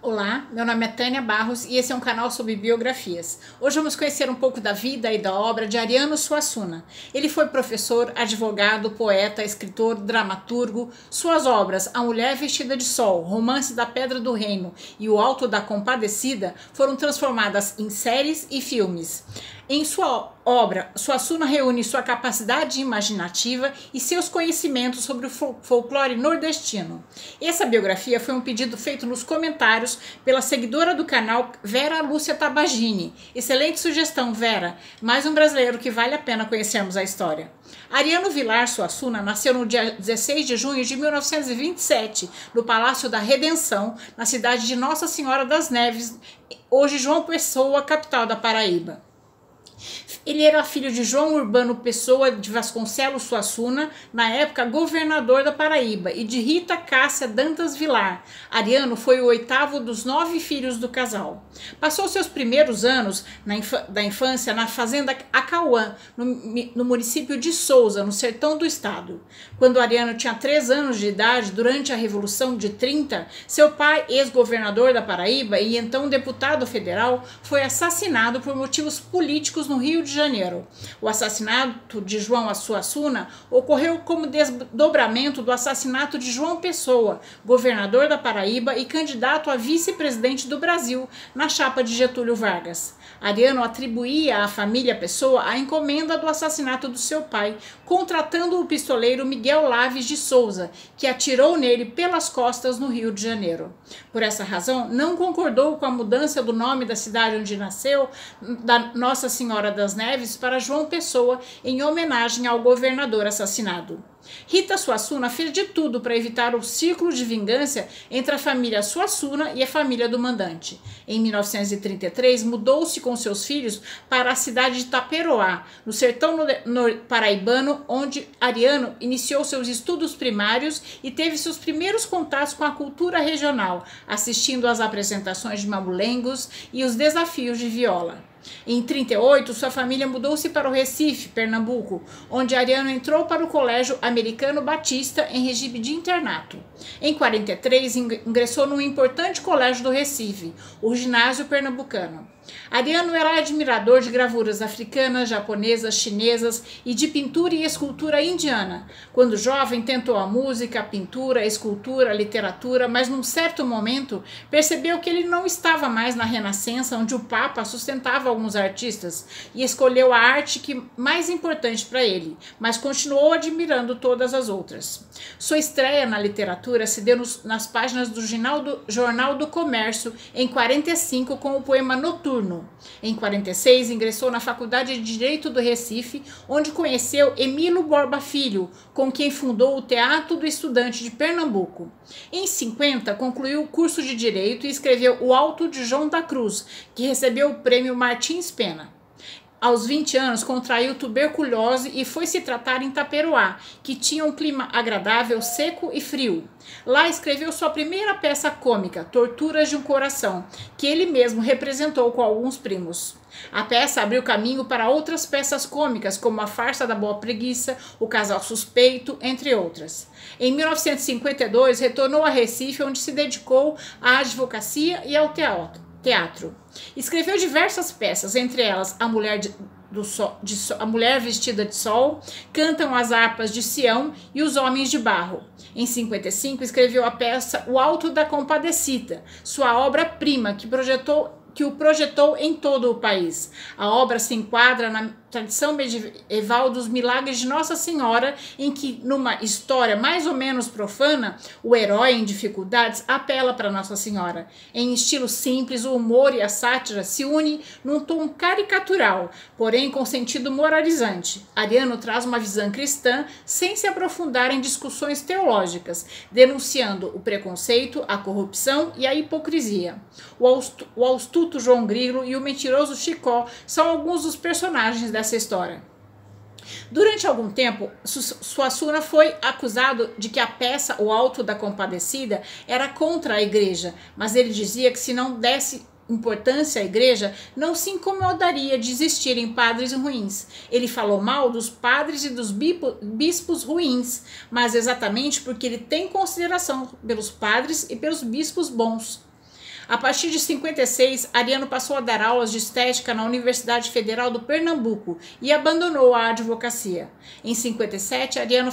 Olá, meu nome é Tânia Barros e esse é um canal sobre biografias. Hoje vamos conhecer um pouco da vida e da obra de Ariano Suassuna. Ele foi professor, advogado, poeta, escritor, dramaturgo. Suas obras A Mulher Vestida de Sol, Romance da Pedra do Reino e O Alto da Compadecida foram transformadas em séries e filmes. Em sua obra, Suassuna reúne sua capacidade imaginativa e seus conhecimentos sobre o folclore nordestino. Essa biografia foi um pedido feito nos comentários pela seguidora do canal Vera Lúcia Tabagini. Excelente sugestão, Vera. Mais um brasileiro que vale a pena conhecermos a história. Ariano Vilar Suassuna nasceu no dia 16 de junho de 1927, no Palácio da Redenção, na cidade de Nossa Senhora das Neves, hoje João Pessoa, capital da Paraíba. Ele era filho de João Urbano Pessoa de Vasconcelos Suassuna, na época governador da Paraíba, e de Rita Cássia Dantas Vilar. Ariano foi o oitavo dos nove filhos do casal. Passou seus primeiros anos da infância na fazenda Acauã, no, no município de Souza, no sertão do estado. Quando Ariano tinha três anos de idade, durante a Revolução de 30, seu pai, ex-governador da Paraíba e então deputado federal, foi assassinado por motivos políticos no Rio de Janeiro. O assassinato de João Assuassuna ocorreu como desdobramento do assassinato de João Pessoa, governador da Paraíba e candidato a vice-presidente do Brasil na chapa de Getúlio Vargas. Ariano atribuía à família Pessoa a encomenda do assassinato do seu pai, contratando o pistoleiro Miguel Laves de Souza, que atirou nele pelas costas no Rio de Janeiro. Por essa razão, não concordou com a mudança do nome da cidade onde nasceu, da Nossa Senhora das Neves, para João Pessoa, em homenagem ao governador assassinado. Rita Suassuna fez de tudo para evitar o ciclo de vingança entre a família Suassuna e a família do mandante. Em 1933, mudou-se com seus filhos para a cidade de Taperoá, no sertão no paraibano, onde Ariano iniciou seus estudos primários e teve seus primeiros contatos com a cultura regional, assistindo às apresentações de mamulengos e os desafios de viola. Em 38, sua família mudou-se para o Recife, Pernambuco, onde Ariano entrou para o Colégio Americano Batista em regime de internato. Em 43, ingressou no importante colégio do Recife, o Ginásio Pernambucano. Ariano era admirador de gravuras africanas, japonesas, chinesas e de pintura e escultura indiana. Quando jovem, tentou a música, a pintura, a escultura, a literatura, mas num certo momento percebeu que ele não estava mais na Renascença, onde o Papa sustentava alguns artistas, e escolheu a arte que mais importante para ele, mas continuou admirando todas as outras. Sua estreia na literatura se deu nos, nas páginas do Jornal, do Comércio em 45 com o poema Noturno em 46, ingressou na Faculdade de Direito do Recife, onde conheceu Emílio Borba Filho, com quem fundou o Teatro do Estudante de Pernambuco. Em 50, concluiu o curso de Direito e escreveu O Alto de João da Cruz, que recebeu o prêmio Martins Pena. Aos 20 anos, contraiu tuberculose e foi se tratar em Taperoá, que tinha um clima agradável, seco e frio. Lá escreveu sua primeira peça cômica, Torturas de um Coração, que ele mesmo representou com alguns primos. A peça abriu caminho para outras peças cômicas, como A Farsa da Boa Preguiça, O Casal Suspeito, entre outras. Em 1952, retornou a Recife, onde se dedicou à advocacia e ao teatro teatro. Escreveu diversas peças, entre elas A Mulher de, do Sol, de, A Mulher Vestida de Sol, Cantam as Harpas de Sião e Os Homens de Barro. Em 55 escreveu a peça O Alto da Compadecida, sua obra-prima que projetou que o projetou em todo o país. A obra se enquadra na tradição medieval dos milagres de Nossa Senhora, em que, numa história mais ou menos profana, o herói em dificuldades apela para Nossa Senhora. Em estilo simples, o humor e a sátira se unem num tom caricatural, porém com sentido moralizante. Ariano traz uma visão cristã sem se aprofundar em discussões teológicas, denunciando o preconceito, a corrupção e a hipocrisia. O astuto João Grilo e o mentiroso Chicó são alguns dos personagens dessa história. Durante algum tempo, Suassuna foi acusado de que a peça O Alto da Compadecida era contra a igreja, mas ele dizia que se não desse importância à igreja, não se incomodaria de existirem padres ruins. Ele falou mal dos padres e dos bispos ruins, mas exatamente porque ele tem consideração pelos padres e pelos bispos bons. A partir de 56, Ariano passou a dar aulas de estética na Universidade Federal do Pernambuco e abandonou a advocacia. Em 57, Ariano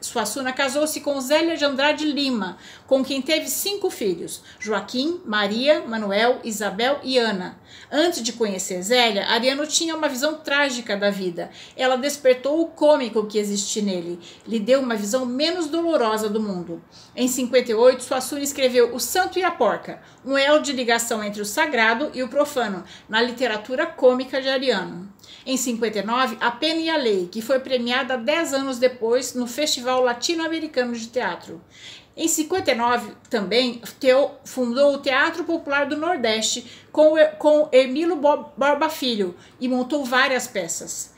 Suassuna casou-se com Zélia de Andrade Lima, com quem teve cinco filhos: Joaquim, Maria, Manuel, Isabel e Ana. Antes de conhecer Zélia, Ariano tinha uma visão trágica da vida. Ela despertou o cômico que existe nele, lhe deu uma visão menos dolorosa do mundo. Em 58, Suassuna escreveu O Santo e a Porca, um elo de ligação entre o sagrado e o profano, na literatura cômica de Ariano. Em 59, A Pena e a Lei, que foi premiada 10 anos depois no Festival Latino-Americano de Teatro. Em 59, também, Teo fundou o Teatro Popular do Nordeste com, com Emílio Borba Filho e montou várias peças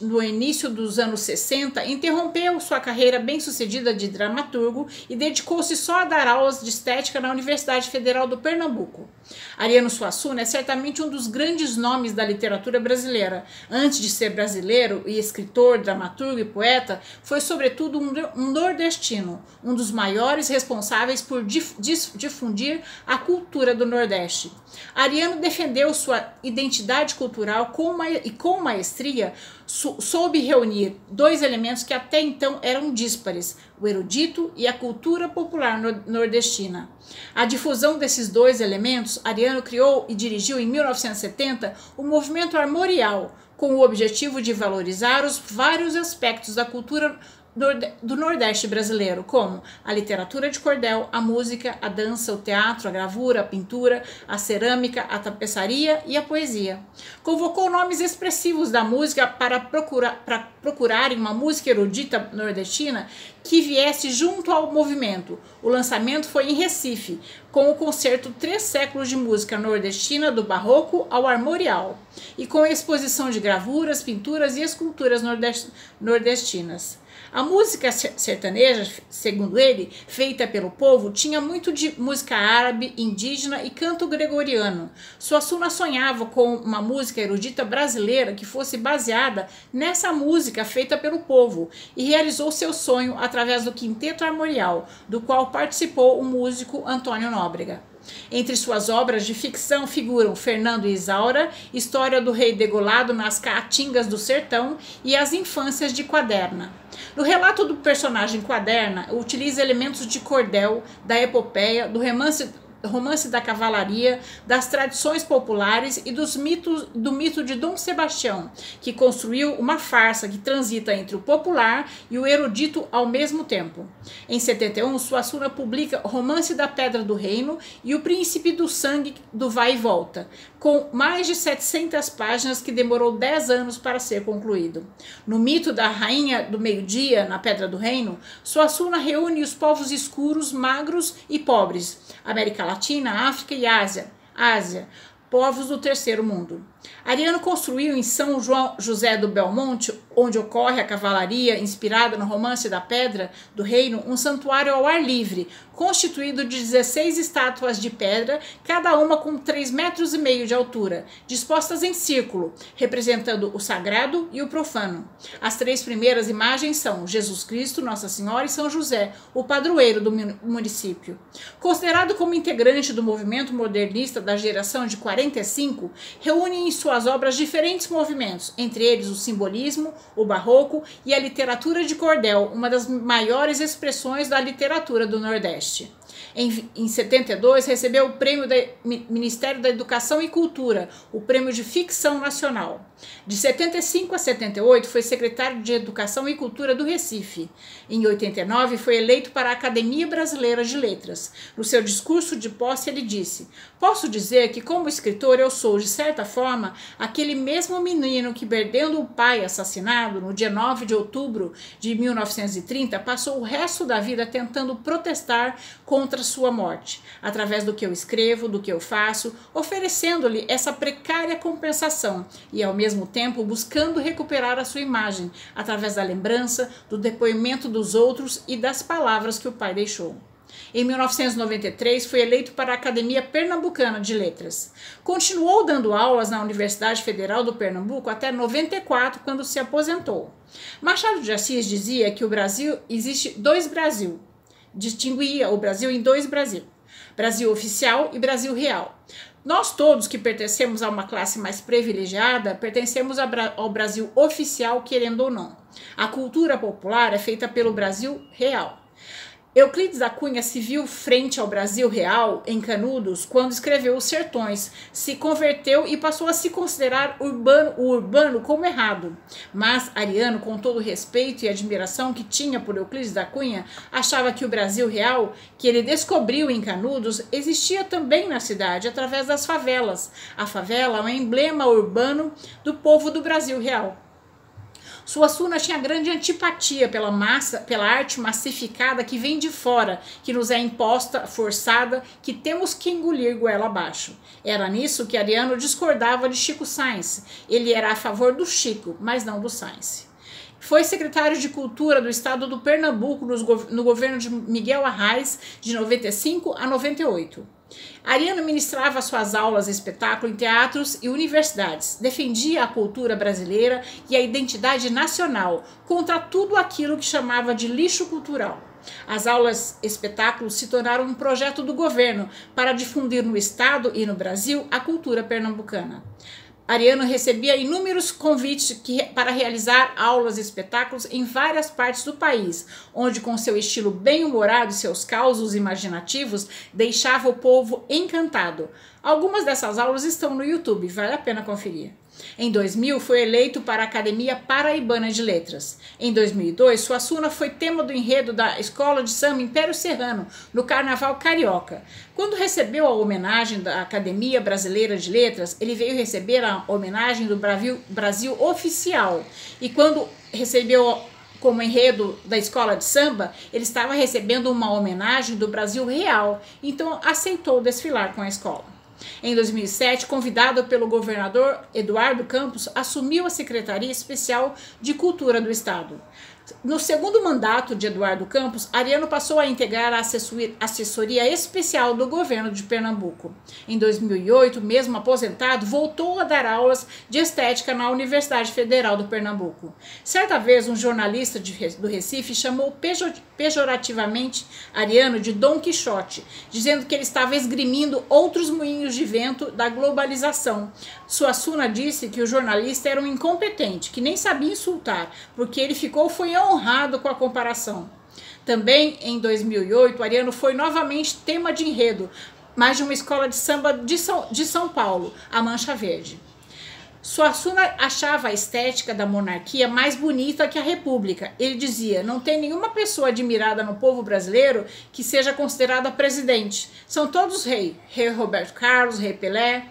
no início dos anos 60, interrompeu sua carreira bem-sucedida de dramaturgo e dedicou-se só a dar aulas de estética na Universidade Federal do Pernambuco. Ariano Suassuna é certamente um dos grandes nomes da literatura brasileira. Antes de ser brasileiro e escritor, dramaturgo e poeta, foi sobretudo um nordestino, um dos maiores responsáveis por difundir a cultura do Nordeste. Ariano defendeu sua identidade cultural com e com maestria soube reunir dois elementos que até então eram díspares: o erudito e a cultura popular nordestina. A difusão desses dois elementos, Ariano criou e dirigiu em 1970 o movimento armorial, com o objetivo de valorizar os vários aspectos da cultura do Nordeste brasileiro, como a literatura de cordel, a música, a dança, o teatro, a gravura, a pintura, a cerâmica, a tapeçaria e a poesia. Convocou nomes expressivos da música para procurar, para procurarem uma música erudita nordestina que viesse junto ao movimento. O lançamento foi em Recife, com o concerto Três Séculos de Música Nordestina do Barroco ao Armorial, e com a exposição de gravuras, pinturas e esculturas nordestinas. A música sertaneja, segundo ele, feita pelo povo, tinha muito de música árabe, indígena e canto gregoriano. Suassuna sonhava com uma música erudita brasileira que fosse baseada nessa música feita pelo povo e realizou seu sonho através do Quinteto Armorial, do qual participou o músico Antônio Nóbrega. Entre suas obras de ficção figuram Fernando e Isaura, História do Rei Degolado nas Caatingas do Sertão e As Infâncias de Quaderna. No relato do personagem Quaderna, utiliza elementos de cordel, da epopeia, do romance romance da cavalaria, das tradições populares e dos mitos do mito de Dom Sebastião, que construiu uma farsa que transita entre o popular e o erudito ao mesmo tempo. Em 71, Suassuna publica Romance da Pedra do Reino e O Príncipe do Sangue do Vai e Volta, com mais de 700 páginas que demorou 10 anos para ser concluído. No mito da Rainha do Meio-Dia, na Pedra do Reino, Suassuna reúne os povos escuros, magros e pobres, América Latina, África e Ásia, Ásia, povos do terceiro mundo. Ariano construiu em São João José do Belmonte, onde ocorre a cavalaria inspirada no romance da Pedra do Reino, um santuário ao ar livre, constituído de 16 estátuas de pedra, cada uma com 3 metros e meio de altura, dispostas em círculo, representando o sagrado e o profano. As três primeiras imagens são Jesus Cristo, Nossa Senhora e São José, o padroeiro do município. Considerado como integrante do movimento modernista da geração de 45, reúne em suas obras diferentes movimentos, entre eles o simbolismo, o barroco e a literatura de cordel, uma das maiores expressões da literatura do Nordeste. Em, em 72, recebeu o prêmio do Ministério da Educação e Cultura, o Prêmio de Ficção Nacional. De 75 a 78, foi secretário de Educação e Cultura do Recife. Em 89, foi eleito para a Academia Brasileira de Letras. No seu discurso de posse, ele disse: Posso dizer que, como escritor, eu sou, de certa forma, aquele mesmo menino que, perdendo o pai assassinado no dia 9 de outubro de 1930, passou o resto da vida tentando protestar contra sua morte, através do que eu escrevo, do que eu faço, oferecendo-lhe essa precária compensação e, ao mesmo tempo, buscando recuperar a sua imagem, através da lembrança, do depoimento dos outros e das palavras que o pai deixou. Em 1993, foi eleito para a Academia Pernambucana de Letras. Continuou dando aulas na Universidade Federal do Pernambuco até 94, quando se aposentou. Machado de Assis dizia que o Brasil existe dois Brasil, distinguia o Brasil em dois Brasil. Brasil Oficial e Brasil Real. Nós todos que pertencemos a uma classe mais privilegiada, pertencemos ao Brasil oficial, querendo ou não. A cultura popular é feita pelo Brasil real. Euclides da Cunha se viu frente ao Brasil real, em Canudos, quando escreveu Os Sertões, se converteu e passou a se considerar urbano, o urbano como errado. Mas Ariano, com todo o respeito e admiração que tinha por Euclides da Cunha, achava que o Brasil real, que ele descobriu em Canudos, existia também na cidade, através das favelas. A favela é um emblema urbano do povo do Brasil real. Suassuna tinha grande antipatia pela massa, pela arte massificada que vem de fora, que nos é imposta, forçada, que temos que engolir goela abaixo. Era nisso que Ariano discordava de Chico Sainz. Ele era a favor do Chico, mas não do Sainz. Foi secretário de Cultura do estado do Pernambuco no governo de Miguel Arraes, de 95 a 98. Ariano ministrava suas aulas de espetáculo em teatros e universidades, defendia a cultura brasileira e a identidade nacional contra tudo aquilo que chamava de lixo cultural. As aulas espetáculos se tornaram um projeto do governo para difundir no estado e no Brasil a cultura pernambucana. Ariano recebia inúmeros convites que, para realizar aulas e espetáculos em várias partes do país, onde, com seu estilo bem-humorado e seus causos imaginativos, deixava o povo encantado. Algumas dessas aulas estão no YouTube, vale a pena conferir. Em 2000, foi eleito para a Academia Paraibana de Letras. Em 2002, Suassuna foi tema do enredo da Escola de Samba Império Serrano, no Carnaval Carioca. Quando recebeu a homenagem da Academia Brasileira de Letras, ele veio receber a homenagem do Brasil, Brasil Oficial. E quando recebeu como enredo da escola de samba, ele estava recebendo uma homenagem do Brasil Real, então aceitou desfilar com a escola. Em 2007, convidado pelo governador Eduardo Campos, assumiu a Secretaria Especial de Cultura do Estado. No segundo mandato de Eduardo Campos, Ariano passou a integrar a assessoria especial do governo de Pernambuco. Em 2008, mesmo aposentado, voltou a dar aulas de estética na Universidade Federal do Pernambuco. Certa vez, um jornalista de, do Recife chamou pejorativamente Ariano de Dom Quixote, dizendo que ele estava esgrimindo outros moinhos de vento da globalização. Suassuna disse que o jornalista era um incompetente, que nem sabia insultar, porque ele ficou foi honrado com a comparação. Também em 2008, Ariano foi novamente tema de enredo, mas de uma escola de samba de São, de São Paulo, a Mancha Verde. Suassuna achava a estética da monarquia mais bonita que a república. Ele dizia: não tem nenhuma pessoa admirada no povo brasileiro que seja considerada presidente. São todos rei. Rei Roberto Carlos, rei Pelé.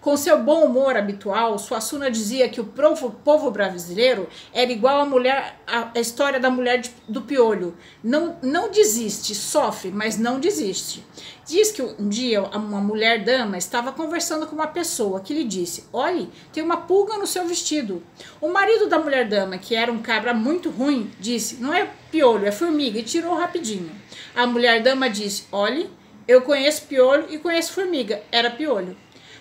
Com seu bom humor habitual, Suassuna dizia que o povo, povo brasileiro era igual à mulher, história da mulher de, do piolho. Não, não desiste, sofre, mas não desiste. Diz que um dia uma mulher dama estava conversando com uma pessoa que lhe disse: Olhe, tem uma pulga no seu vestido. O marido da mulher dama, que era um cabra muito ruim, disse: Não é piolho, é formiga, e tirou rapidinho. A mulher dama disse: Olhe, eu conheço piolho e conheço formiga. Era piolho.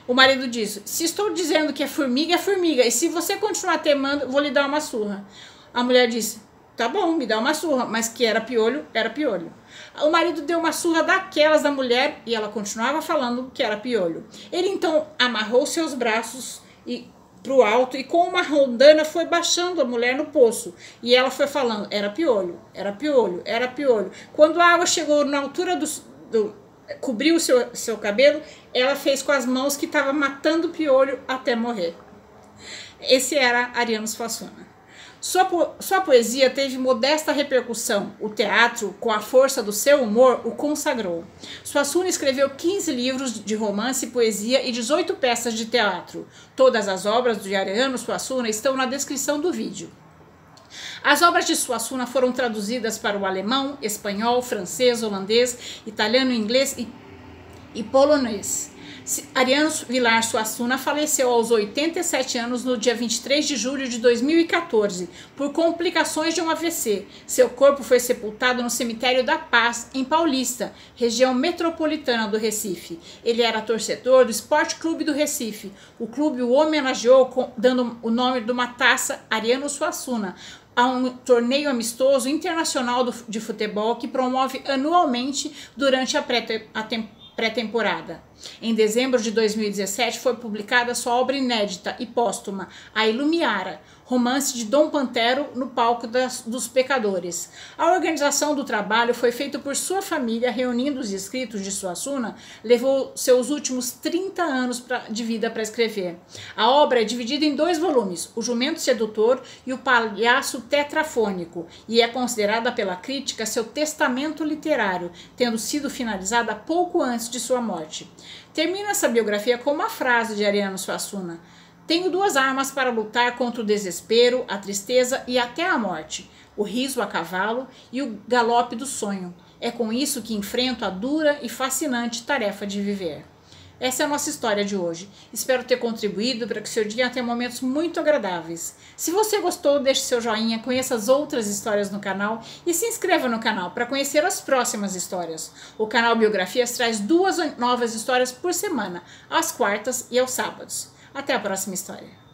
O marido disse: Se estou dizendo que é formiga, é formiga. E se você continuar temando, vou lhe dar uma surra. A mulher disse: Tá bom, me dá uma surra. Mas que era piolho, era piolho. O marido deu uma surra daquelas da mulher e ela continuava falando que era piolho. Ele então amarrou seus braços e para o alto e com uma rondana foi baixando a mulher no poço. E ela foi falando: era piolho, era piolho, era piolho. Quando a água chegou na altura do, do cobriu o seu, seu cabelo, ela fez com as mãos que estava matando o piolho até morrer. Esse era Ariano Suassuna. Sua, po sua poesia teve modesta repercussão. O teatro, com a força do seu humor, o consagrou. Suassuna escreveu 15 livros de romance e poesia e 18 peças de teatro. Todas as obras de Ariano Suassuna estão na descrição do vídeo. As obras de Suassuna foram traduzidas para o alemão, espanhol, francês, holandês, italiano, inglês e, e polonês. Ariano Vilar Suassuna faleceu aos 87 anos no dia 23 de julho de 2014 por complicações de um AVC. Seu corpo foi sepultado no cemitério da Paz, em Paulista, região metropolitana do Recife. Ele era torcedor do Esporte Clube do Recife. O clube o homenageou dando o nome de uma taça Ariano Suassuna, a um torneio amistoso internacional de futebol que promove anualmente durante a pré-temporada pré-temporada. Em dezembro de 2017 foi publicada sua obra inédita e póstuma, A Ilumiara, romance de Dom Pantero no palco das, dos pecadores. A organização do trabalho foi feita por sua família, reunindo os escritos de Suassuna, levou seus últimos 30 anos pra, de vida para escrever. A obra é dividida em dois volumes, O Jumento Sedutor e O Palhaço Tetrafônico, e é considerada pela crítica seu testamento literário, tendo sido finalizada pouco antes de sua morte. Termina essa biografia com uma frase de Ariano Suassuna. Tenho duas armas para lutar contra o desespero, a tristeza e até a morte: o riso a cavalo e o galope do sonho. É com isso que enfrento a dura e fascinante tarefa de viver. Essa é a nossa história de hoje. Espero ter contribuído para que seu dia tenha momentos muito agradáveis. Se você gostou, deixe seu joinha, conheça as outras histórias no canal e se inscreva no canal para conhecer as próximas histórias. O canal Biografias traz duas novas histórias por semana, às quartas e aos sábados. Até a próxima história.